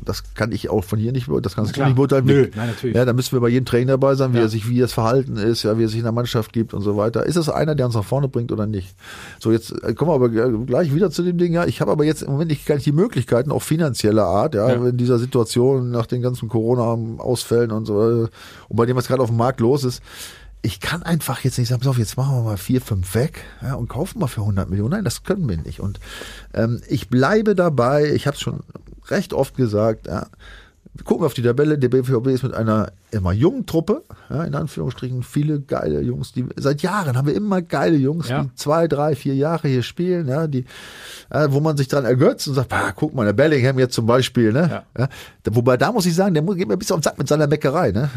Das kann ich auch von hier nicht, das kannst du nicht beurteilen. Nö, nein, natürlich. Ja, da müssen wir bei jedem Trainer dabei sein, wie ja. er sich, wie das Verhalten ist, ja, wie er sich in der Mannschaft gibt und so weiter. Ist es einer, der uns nach vorne bringt oder nicht? So, jetzt äh, kommen wir aber gleich wieder zu dem Ding, ja. Ich habe aber jetzt im Moment nicht, gar nicht die Möglichkeiten, auch finanzieller Art, ja, ja, in dieser Situation nach den ganzen Corona-Ausfällen und so, und bei dem, was gerade auf dem Markt los ist, ich kann einfach jetzt nicht sagen, pass auf, jetzt machen wir mal vier, fünf weg ja, und kaufen mal für 100 Millionen. Nein, das können wir nicht. Und ähm, ich bleibe dabei, ich habe es schon recht oft gesagt, ja, gucken wir auf die Tabelle, der BVB ist mit einer immer jungen Truppe, ja, in Anführungsstrichen, viele geile Jungs, die seit Jahren haben wir immer geile Jungs, ja. die zwei, drei, vier Jahre hier spielen, ja, die, äh, wo man sich dran ergötzt und sagt, ah, guck mal, der Bellingham jetzt zum Beispiel, ne? Ja. ja. wobei da muss ich sagen, der geht mir bis auf den Sack mit seiner Bäckerei, ne?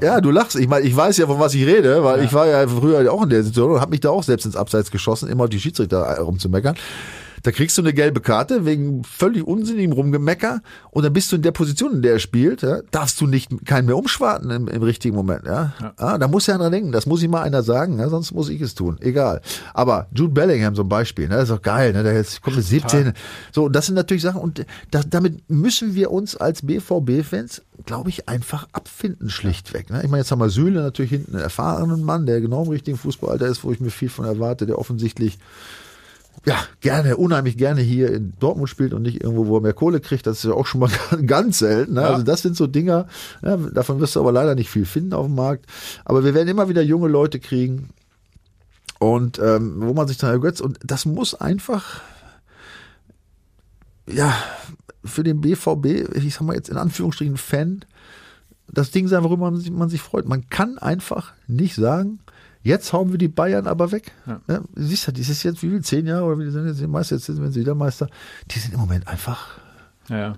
Ja, du lachst. Ich meine, ich weiß ja, von was ich rede, weil ich war ja früher auch in der Situation und habe mich da auch selbst ins Abseits geschossen, immer auf die Schiedsrichter rumzumeckern. Da kriegst du eine gelbe Karte wegen völlig unsinnigem Rumgemecker und dann bist du in der Position, in der er spielt, ja, darfst du nicht keinen mehr umschwarten im, im richtigen Moment. Ja? Ja. Ah, da muss ja dran denken, das muss ich mal einer sagen, ja, sonst muss ich es tun. Egal. Aber Jude Bellingham zum Beispiel, ne, das ist doch geil, ne, der jetzt kommt mit 17. So, das sind natürlich Sachen und das, damit müssen wir uns als BVB-Fans, glaube ich, einfach abfinden, schlichtweg. Ne? Ich meine, jetzt haben wir Süle natürlich hinten einen erfahrenen Mann, der genau im richtigen Fußballalter ist, wo ich mir viel von erwarte, der offensichtlich ja, gerne, unheimlich gerne hier in Dortmund spielt und nicht irgendwo, wo er mehr Kohle kriegt. Das ist ja auch schon mal ganz selten. Ne? Ja. Also das sind so Dinger, ja, davon wirst du aber leider nicht viel finden auf dem Markt. Aber wir werden immer wieder junge Leute kriegen und ähm, wo man sich dann ergötzt. Und das muss einfach, ja, für den BVB, ich sag mal jetzt in Anführungsstrichen Fan, das Ding sein, worüber man sich, man sich freut. Man kann einfach nicht sagen, Jetzt hauen wir die Bayern aber weg. Ja. Ja, siehst du, das ist jetzt wie viel, zehn Jahre oder wie sind jetzt die Meister, jetzt sind sie wieder Meister. Die sind im Moment einfach ja.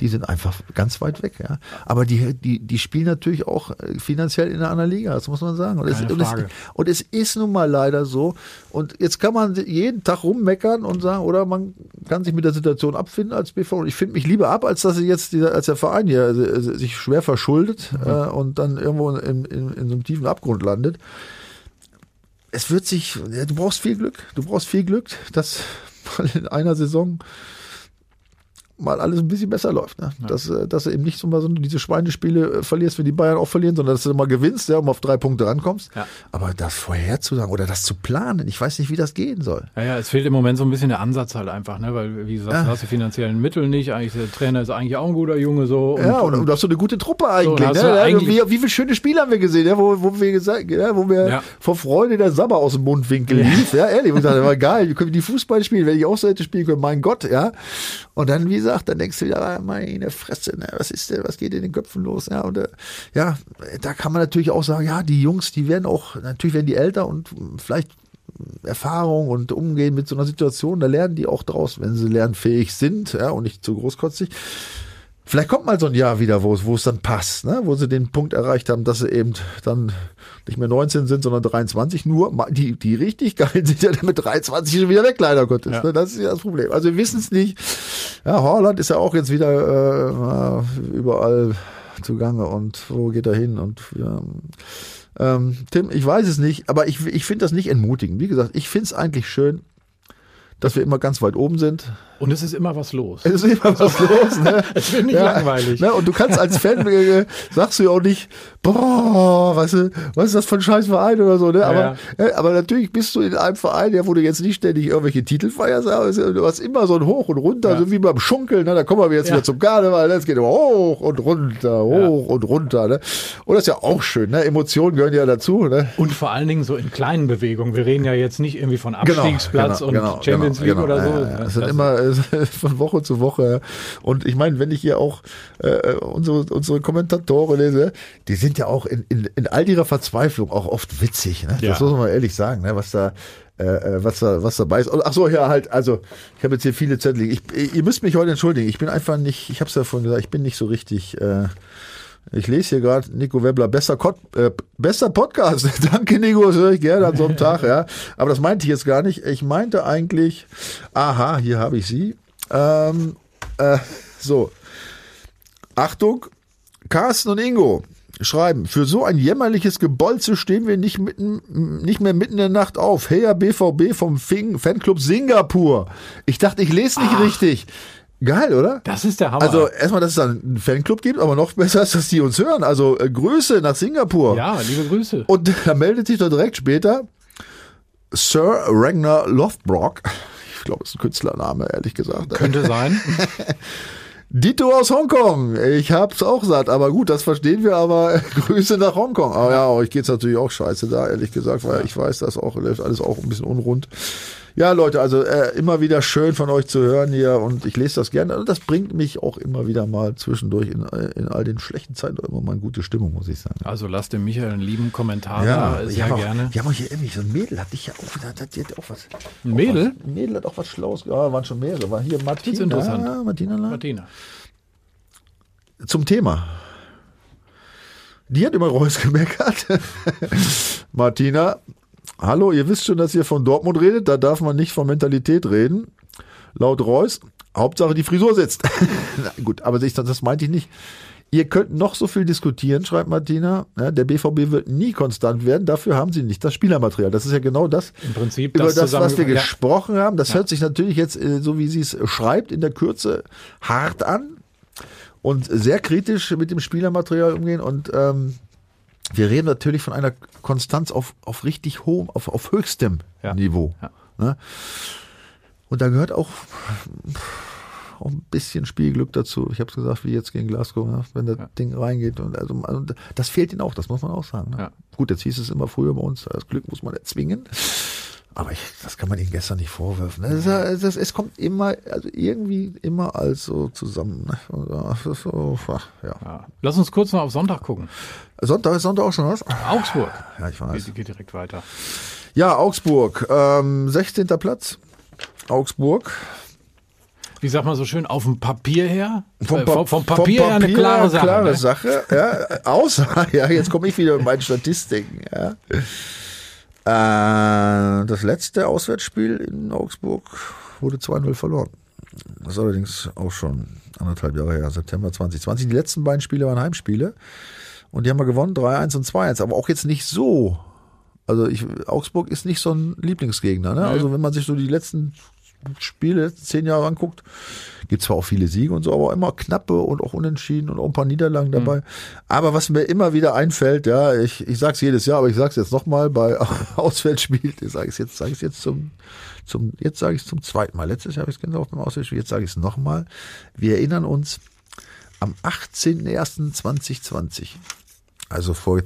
Die sind einfach ganz weit weg, ja. Aber die, die, die spielen natürlich auch äh, finanziell in einer anderen Liga, das muss man sagen. Und es, und, es, und es, ist nun mal leider so. Und jetzt kann man jeden Tag rummeckern und sagen, oder man kann sich mit der Situation abfinden als BV. Und ich finde mich lieber ab, als dass sie jetzt dieser, als der Verein hier äh, sich schwer verschuldet mhm. äh, und dann irgendwo in, in, in so einem tiefen Abgrund landet es wird sich, ja, du brauchst viel Glück. Du brauchst viel Glück, dass in einer Saison mal alles ein bisschen besser läuft. Ne? Ja. Dass, äh, dass du eben nicht so mal so diese Schweinespiele äh, verlierst, wenn die Bayern auch verlieren, sondern dass du mal gewinnst, ja, um auf drei Punkte rankommst. Ja. Aber das vorherzusagen oder das zu planen, ich weiß nicht, wie das gehen soll. Ja, ja, es fehlt im Moment so ein bisschen der Ansatz halt einfach, ne? weil, wie gesagt, ja. du hast die finanziellen Mittel nicht. Eigentlich, der Trainer ist eigentlich auch ein guter Junge so. Und, ja, und, und du hast so eine gute Truppe eigentlich. So, ne? eigentlich wie, wie viele schöne Spiele haben wir gesehen, ja? wo, wo wir gesagt, ja, wo ja. vor Freude der Sabber aus dem Mundwinkel lief. Ja, ehrlich, ich gesagt, das war geil, wir können die Fußball spielen, wenn ich auch so hätte spielen können, mein Gott, ja. Und dann, wie gesagt, sagt, dann denkst du wieder, ah, meine Fresse, ne, was ist denn, was geht in den Köpfen los? Ja, und äh, ja, da kann man natürlich auch sagen, ja, die Jungs, die werden auch, natürlich werden die älter und vielleicht Erfahrung und Umgehen mit so einer Situation, da lernen die auch draus, wenn sie lernfähig sind, ja, und nicht zu großkotzig. Vielleicht kommt mal so ein Jahr wieder, wo es, wo es dann passt, ne? wo sie den Punkt erreicht haben, dass sie eben dann nicht mehr 19 sind, sondern 23. Nur die, die richtig geilen sind ja mit 23 schon wieder weg, leider Gottes. Ja. Ne? Das ist ja das Problem. Also wir wissen es nicht. Ja, Holland ist ja auch jetzt wieder äh, überall zugange und wo geht er hin? Und ja, ähm, Tim, ich weiß es nicht, aber ich, ich finde das nicht entmutigend. Wie gesagt, ich finde es eigentlich schön, dass wir immer ganz weit oben sind. Und es ist immer was los. Es ist immer was los. Ne? es wird nicht ja, langweilig. Ne? Und du kannst als Fan, äh, sagst du ja auch nicht, boah, weißt du, was ist das für ein scheiß Verein oder so. Ne? Aber, ja. äh, aber natürlich bist du in einem Verein, ja, wo du jetzt nicht ständig irgendwelche Titel feierst, aber du hast immer so ein Hoch und runter, ja. so wie beim Schunkeln. Ne? Da kommen wir jetzt wieder zum Karneval. Ne? Es geht immer hoch und runter, hoch und runter. Ne? Und das ist ja auch schön. Ne? Emotionen gehören ja dazu. Ne? Und vor allen Dingen so in kleinen Bewegungen. Wir reden ja jetzt nicht irgendwie von genau, Abstiegsplatz genau, genau, und Champions genau, League genau. oder so. Ja, es sind immer von Woche zu Woche. Und ich meine, wenn ich hier auch äh, unsere, unsere Kommentatoren lese, die sind ja auch in, in, in all ihrer Verzweiflung auch oft witzig. Ne? Ja. Das muss man ehrlich sagen, ne? was da äh, äh, was da was dabei ist. Ach so, ja halt. Also ich habe jetzt hier viele Zettel. Ich, ihr müsst mich heute entschuldigen. Ich bin einfach nicht. Ich habe es ja vorhin gesagt. Ich bin nicht so richtig. Äh, ich lese hier gerade Nico Webler, besser, äh, besser Podcast. Danke, Nico, das höre ich gerne an so einem Tag, ja. Aber das meinte ich jetzt gar nicht. Ich meinte eigentlich, aha, hier habe ich sie. Ähm, äh, so. Achtung, Carsten und Ingo schreiben, für so ein jämmerliches Gebolze stehen wir nicht, mitten, nicht mehr mitten in der Nacht auf. Heya BVB vom Fanclub Singapur. Ich dachte, ich lese nicht Ach. richtig. Geil, oder? Das ist der Hammer. Also erstmal, dass es da einen Fanclub gibt, aber noch besser ist, dass die uns hören. Also äh, Grüße nach Singapur. Ja, liebe Grüße. Und da meldet sich doch direkt später Sir Ragnar Lothbrok. Ich glaube, es ist ein Künstlername, ehrlich gesagt. Könnte sein. Dito aus Hongkong. Ich hab's auch satt, aber gut, das verstehen wir, aber Grüße nach Hongkong. Aber ja, euch geht's natürlich auch scheiße da, ehrlich gesagt, weil ich weiß, das auch läuft alles auch ein bisschen unrund. Ja, Leute, also äh, immer wieder schön von euch zu hören hier und ich lese das gerne. Und das bringt mich auch immer wieder mal zwischendurch in, in all den schlechten Zeiten immer mal eine gute Stimmung, muss ich sagen. Also lasst dem Michael einen lieben Kommentar ja, da, sehr auch, gerne. Wir haben auch hier irgendwie so ein Mädel, hat dich ja auch, hat, hat auch was. Ein Mädel? Ein Mädel hat auch was Schlaues, ja, waren schon mehrere. War hier Martina. Das ist interessant. Martina. Martina. Zum Thema. Die hat immer Reus gemeckert. Martina, hallo, ihr wisst schon, dass ihr von Dortmund redet, da darf man nicht von Mentalität reden. Laut Reus, Hauptsache die Frisur sitzt. gut, aber das meinte ich nicht. Ihr könnt noch so viel diskutieren, schreibt Martina. Ja, der BVB wird nie konstant werden. Dafür haben sie nicht das Spielermaterial. Das ist ja genau das, Im Prinzip über das, das was wir ja. gesprochen haben. Das ja. hört sich natürlich jetzt, äh, so wie sie es schreibt, in der Kürze hart an und sehr kritisch mit dem Spielermaterial umgehen. Und ähm, wir reden natürlich von einer Konstanz auf, auf richtig hohem, auf, auf höchstem Niveau. Ne? Und da gehört auch auch ein bisschen Spielglück dazu. Ich habe es gesagt, wie jetzt gegen Glasgow, ne? wenn das ja. Ding reingeht. Und also, also, das fehlt ihnen auch, das muss man auch sagen. Ne? Ja. Gut, jetzt hieß es immer früher bei uns, das Glück muss man erzwingen. Aber ich, das kann man ihnen gestern nicht vorwerfen. Das, das, es kommt immer, also irgendwie immer als so zusammen. Ne? So, ja. ja. Lass uns kurz noch auf Sonntag gucken. Sonntag ist Sonntag auch schon was? Augsburg. Ja, ich weiß. Geht, geht direkt weiter. Ja, Augsburg. Ähm, 16. Platz. Augsburg wie sagt man so schön, auf dem Papier her? Vom, pa vom, Papier, vom Papier her eine klare Sache. Klare ne? Sache ja, außer, ja, jetzt komme ich wieder mit meinen Statistiken. Ja. Äh, das letzte Auswärtsspiel in Augsburg wurde 2-0 verloren. Das ist allerdings auch schon anderthalb Jahre her, September 2020. Die letzten beiden Spiele waren Heimspiele und die haben wir gewonnen, 3-1 und 2-1, aber auch jetzt nicht so. Also ich, Augsburg ist nicht so ein Lieblingsgegner. Ne? Also wenn man sich so die letzten Spiele, zehn Jahre anguckt, gibt zwar auch viele Siege und so, aber immer knappe und auch unentschieden und auch ein paar Niederlagen dabei. Mhm. Aber was mir immer wieder einfällt, ja, ich, ich sage es jedes Jahr, aber ich sage es jetzt nochmal bei Auswärtsspielen, ich sage es jetzt, sage ich jetzt zum, zum jetzt sage ich es zum zweiten Mal. Letztes Jahr habe ich es genau auf dem Auswärtsspiel, jetzt sage ich es nochmal. Wir erinnern uns am 18.01.2020, also vor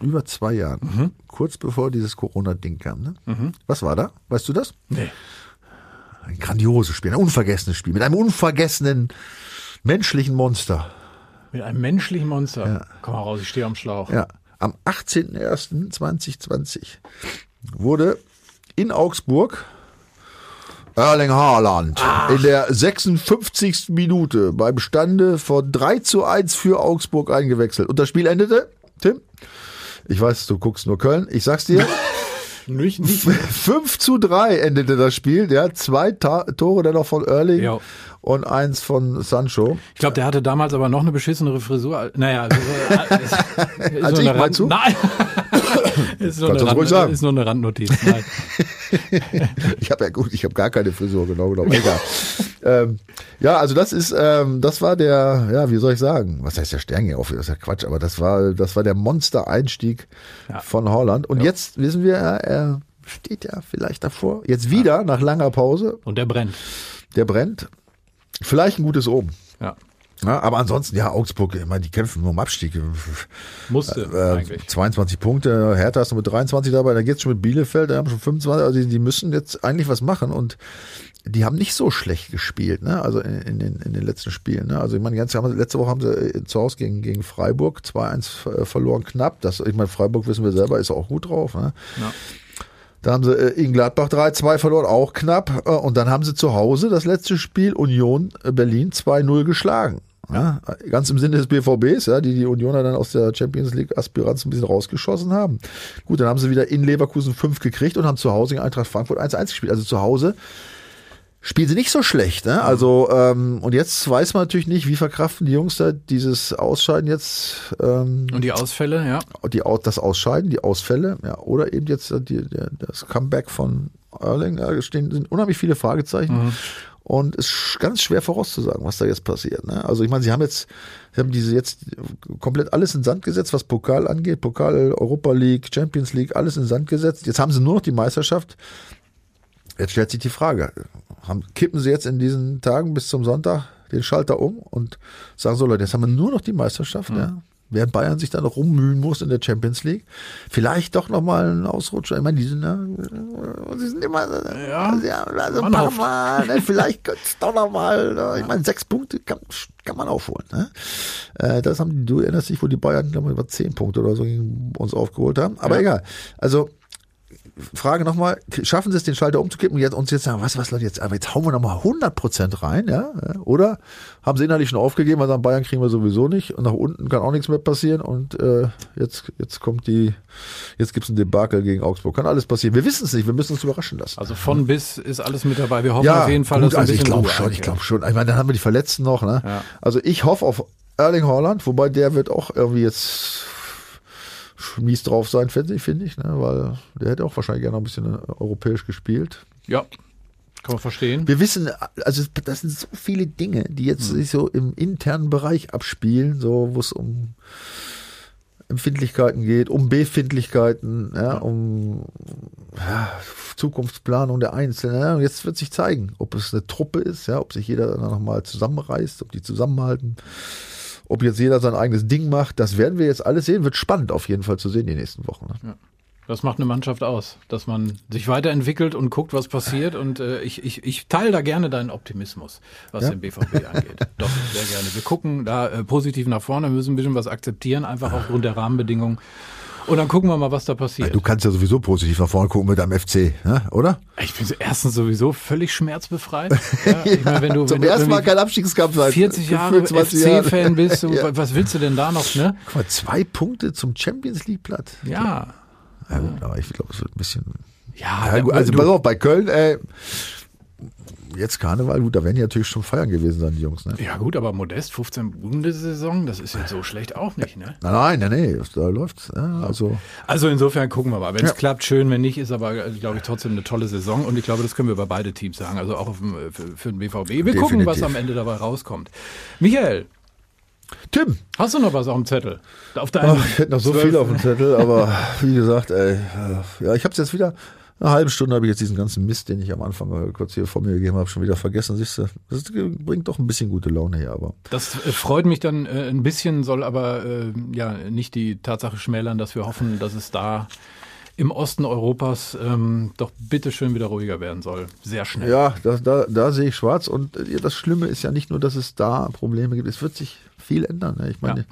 über zwei Jahren, mhm. kurz bevor dieses Corona-Ding kam. Ne? Mhm. Was war da? Weißt du das? Nee. Ein grandioses Spiel, ein unvergessenes Spiel mit einem unvergessenen menschlichen Monster. Mit einem menschlichen Monster. Ja. Komm mal raus, ich stehe am Schlauch. Ja. Am 18.01.2020 wurde in Augsburg Erling Haaland Ach. in der 56. Minute beim Stande von 3 zu 1 für Augsburg eingewechselt. Und das Spiel endete, Tim, ich weiß, du guckst nur Köln, ich sag's dir. nicht, nicht. 5 zu 3 endete das Spiel, ja, zwei Ta Tore dann noch von Erling. Ja und eins von Sancho. Ich glaube, der hatte damals aber noch eine beschissenere Frisur. Naja, also, ist also ich Rand, zu? Nein. ist, nur Rand, ist nur eine Randnotiz. Nein. ich habe ja gut, ich habe gar keine Frisur, genau genommen. Egal. ähm, ja, also das ist, ähm, das war der, ja, wie soll ich sagen? Was heißt der Stern hier auf? Das ist ja Quatsch, aber das war, das war der Monster-Einstieg ja. von Holland. Und ja. jetzt wissen wir, er steht ja vielleicht davor. Jetzt wieder ja. nach langer Pause. Und der brennt. Der brennt. Vielleicht ein gutes Oben. Ja. Ja, aber ansonsten, ja, Augsburg, ich meine, die kämpfen nur um Abstieg. Musste äh, eigentlich. 22 Punkte, Hertha ist noch mit 23 dabei, da geht's schon mit Bielefeld, da haben schon 25, also die, die müssen jetzt eigentlich was machen und die haben nicht so schlecht gespielt, ne? Also in, in, den, in den letzten Spielen. Ne? Also ich meine, ganz, letzte Woche haben sie äh, zu Hause gegen, gegen Freiburg 2-1 äh, verloren, knapp. Das, ich meine, Freiburg wissen wir selber, ist auch gut drauf. Ne? Ja. Da haben sie äh, in Gladbach 3-2 verloren, auch knapp. Äh, und dann haben sie zu Hause das letzte Spiel Union äh, Berlin 2-0 geschlagen. Ja, ganz im Sinne des BVBs, ja, die die Unioner dann aus der Champions League Aspiranz ein bisschen rausgeschossen haben. Gut, dann haben sie wieder in Leverkusen 5 gekriegt und haben zu Hause in Eintracht Frankfurt 1-1 gespielt. Also zu Hause spielen sie nicht so schlecht. Ne? Also ähm, und jetzt weiß man natürlich nicht, wie verkraften die Jungs da dieses Ausscheiden jetzt. Ähm, und die Ausfälle, ja. Die, das Ausscheiden, die Ausfälle, ja. Oder eben jetzt die, das Comeback von Erling. Da stehen sind unheimlich viele Fragezeichen. Mhm. Und es ist ganz schwer vorauszusagen, was da jetzt passiert. Ne? Also ich meine, sie haben jetzt, sie haben diese jetzt komplett alles in Sand gesetzt, was Pokal angeht, Pokal, Europa League, Champions League, alles in Sand gesetzt. Jetzt haben sie nur noch die Meisterschaft. Jetzt stellt sich die Frage, haben, kippen sie jetzt in diesen Tagen bis zum Sonntag den Schalter um und sagen so, Leute, jetzt haben wir nur noch die Meisterschaft, mhm. ja. Während Bayern sich da noch rummühen muss in der Champions League. Vielleicht doch nochmal ein Ausrutscher. Ich meine, die sind, ja, die sind immer, ja, ja also ein paar Mal, ne, vielleicht könnte es doch nochmal, ne, ich meine, sechs Punkte kann, kann man aufholen. Ne? Äh, das haben die, du erinnerst dich, wo die Bayern, glaube ich, über zehn Punkte oder so gegen uns aufgeholt haben. Aber ja. egal. Also, Frage nochmal, schaffen Sie es, den Schalter umzukippen und jetzt, uns jetzt sagen, was, was Leute, jetzt, aber jetzt hauen wir nochmal 100 Prozent rein, ja? Oder haben Sie innerlich schon aufgegeben, weil sagen, Bayern kriegen wir sowieso nicht und nach unten kann auch nichts mehr passieren und äh, jetzt, jetzt kommt die, jetzt gibt's ein Debakel gegen Augsburg. Kann alles passieren. Wir wissen es nicht, wir müssen uns überraschen lassen. Also von bis ist alles mit dabei. Wir hoffen ja, auf jeden Fall, gut, dass also ich glaube schon, ich glaube schon. Ich meine, dann haben wir die Verletzten noch, ne? Ja. Also ich hoffe auf Erling Haaland, wobei der wird auch irgendwie jetzt mies drauf sein, finde ich, find ich ne? weil der hätte auch wahrscheinlich gerne ein bisschen äh, europäisch gespielt. Ja. Kann man verstehen. Wir wissen, also das sind so viele Dinge, die jetzt hm. sich so im internen Bereich abspielen, so wo es um Empfindlichkeiten geht, um Befindlichkeiten, ja, um ja, Zukunftsplanung der Einzelnen. Ja, und jetzt wird sich zeigen, ob es eine Truppe ist, ja, ob sich jeder dann nochmal zusammenreißt, ob die zusammenhalten. Ob jetzt jeder sein eigenes Ding macht, das werden wir jetzt alles sehen. Wird spannend auf jeden Fall zu sehen die nächsten Wochen. Ne? Ja. Das macht eine Mannschaft aus, dass man sich weiterentwickelt und guckt, was passiert. Und äh, ich, ich, ich teile da gerne deinen Optimismus, was ja? den BVB angeht. Doch, sehr gerne. Wir gucken da äh, positiv nach vorne, müssen ein bisschen was akzeptieren, einfach aufgrund der Rahmenbedingungen. Und dann gucken wir mal, was da passiert. Du kannst ja sowieso positiv nach vorne gucken mit deinem FC, ne? oder? Ich bin erstens sowieso völlig schmerzbefreit. Ja, ich meine, wenn du, Zum wenn ersten Mal kein Abstiegskampf seit 40 Jahre FC-Fan bist, ja. was willst du denn da noch? Ne? Guck mal, zwei Punkte zum Champions League-Platz. Ja. ja gut, aber ich glaube, es wird ein bisschen. Ja, ja gut, also pass auf, bei Köln, ey, jetzt Karneval, gut, da werden die natürlich schon feiern gewesen sein, die Jungs. Ne? Ja gut, aber Modest, 15 Bundessaison, das ist jetzt so schlecht auch nicht, ne? Nein, nein, nein, da läuft's. Ja, also. also insofern gucken wir mal. Wenn es ja. klappt, schön, wenn nicht, ist aber, glaube ich, trotzdem eine tolle Saison und ich glaube, das können wir über beide Teams sagen, also auch dem, für, für, den BVB. Wir Definitiv. gucken, was am Ende dabei rauskommt. Michael, Tim. Hast du noch was auf dem Zettel? Auf Ach, ich hätte noch so viel auf dem Zettel, aber wie gesagt, ey, ja, ich habe es jetzt wieder eine halbe Stunde habe ich jetzt diesen ganzen Mist, den ich am Anfang kurz hier vor mir gegeben habe, schon wieder vergessen. Siehst du, das bringt doch ein bisschen gute Laune her. Aber das äh, freut mich dann äh, ein bisschen, soll aber äh, ja nicht die Tatsache schmälern, dass wir hoffen, dass es da im Osten Europas ähm, doch bitteschön wieder ruhiger werden soll. Sehr schnell. Ja, da, da, da sehe ich schwarz. Und äh, das Schlimme ist ja nicht nur, dass es da Probleme gibt. Es wird sich viel ändern. Ne? Ich meine, Ja.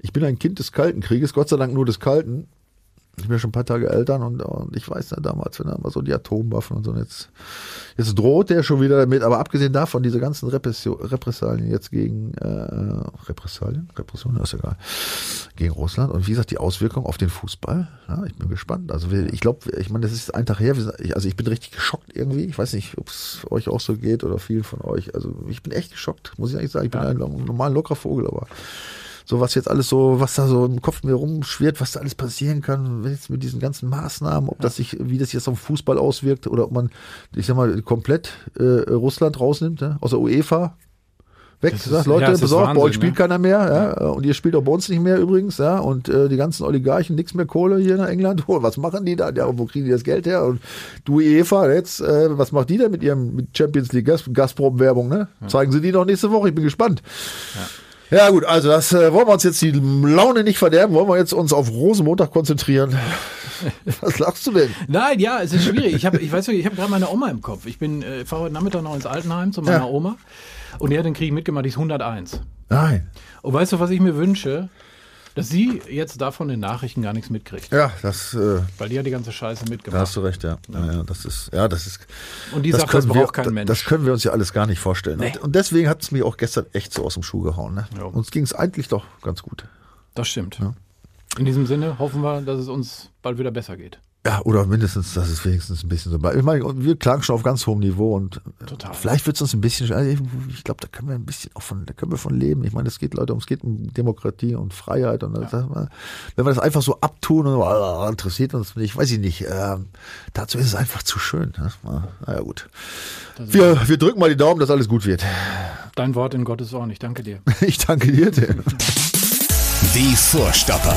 ich bin ein Kind des Kalten Krieges, Gott sei Dank nur des Kalten. Ich bin ja schon ein paar Tage älter und, und ich weiß ja damals, wenn da mal so die Atomwaffen und so. Und jetzt, jetzt droht der schon wieder damit. Aber abgesehen davon, diese ganzen Repressio- Repressalien jetzt gegen äh, Repressalien, Repression, ist egal, gegen Russland. Und wie gesagt, die Auswirkungen auf den Fußball. Ja, ich bin gespannt. Also ich glaube, ich meine, das ist ein Tag her. Also ich bin richtig geschockt irgendwie. Ich weiß nicht, ob es euch auch so geht oder vielen von euch. Also ich bin echt geschockt, muss ich eigentlich sagen. Ich bin ein normal lockerer Vogel, aber so was jetzt alles so, was da so im Kopf mir rumschwirrt, was da alles passieren kann, wenn jetzt mit diesen ganzen Maßnahmen, ob das sich, wie das jetzt auf Fußball auswirkt oder ob man, ich sag mal, komplett äh, Russland rausnimmt, ne? aus der UEFA. Weg, ist- sagt, Leute, ja, pass auf, bei euch spielt ne? keiner mehr, ja, und ihr spielt auch bei uns nicht mehr übrigens, ja, und äh, die ganzen Oligarchen, nix mehr Kohle hier in England, oh, was machen die da, ja, wo kriegen die das Geld her, und du UEFA jetzt, äh, was macht die denn mit ihrem mit Champions League Gazprom-Werbung, ne, zeigen sie die noch nächste Woche, ich bin gespannt. Ja gut, also das äh, wollen wir uns jetzt die Laune nicht verderben, wollen wir jetzt uns auf Rosenmontag konzentrieren. Was lachst du denn? Nein, ja, es ist schwierig. Ich, hab, ich weiß nicht, ich habe gerade meine Oma im Kopf. Ich bin äh, fahre heute Nachmittag noch ins Altenheim zu meiner Ja. Oma und die hat den Krieg mitgemacht, die ist 101. Nein. Und weißt du, was ich mir wünsche? Dass sie jetzt davon in den Nachrichten gar nichts mitkriegt. Ja, das, äh, Weil die hat die ganze Scheiße da mitgemacht. hast du recht, ja. ja. ja das ist, ja, das ist. Und die sagt, das können braucht wir, kein Mensch. Das können wir uns ja alles gar nicht vorstellen. Nee. Und, deswegen hat es mich auch gestern echt so aus dem Schuh gehauen. Ne? Ja. Uns ging es eigentlich doch ganz gut. Das stimmt. In diesem Sinne hoffen wir, dass es uns bald wieder besser geht. Ja, oder mindestens, dass es wenigstens ein bisschen so bleibt. Ich meine, wir klagen schon auf ganz hohem Niveau und Total. vielleicht wird es uns ein bisschen, also ich, glaube, da können wir ein bisschen auch von, da können wir von leben. Ich meine, es geht Leute, um, es geht um Demokratie und Freiheit und das, wenn wir das einfach so abtun und ah, interessiert uns nicht, weiß ich nicht, ähm, dazu ist es einfach zu schön. Ne? Naja, gut. Wir, wir drücken mal die Daumen, dass alles gut wird. Dein Wort in Gottes Ohren. Ich danke dir. Ich danke dir, Tim. Die Vorstopper.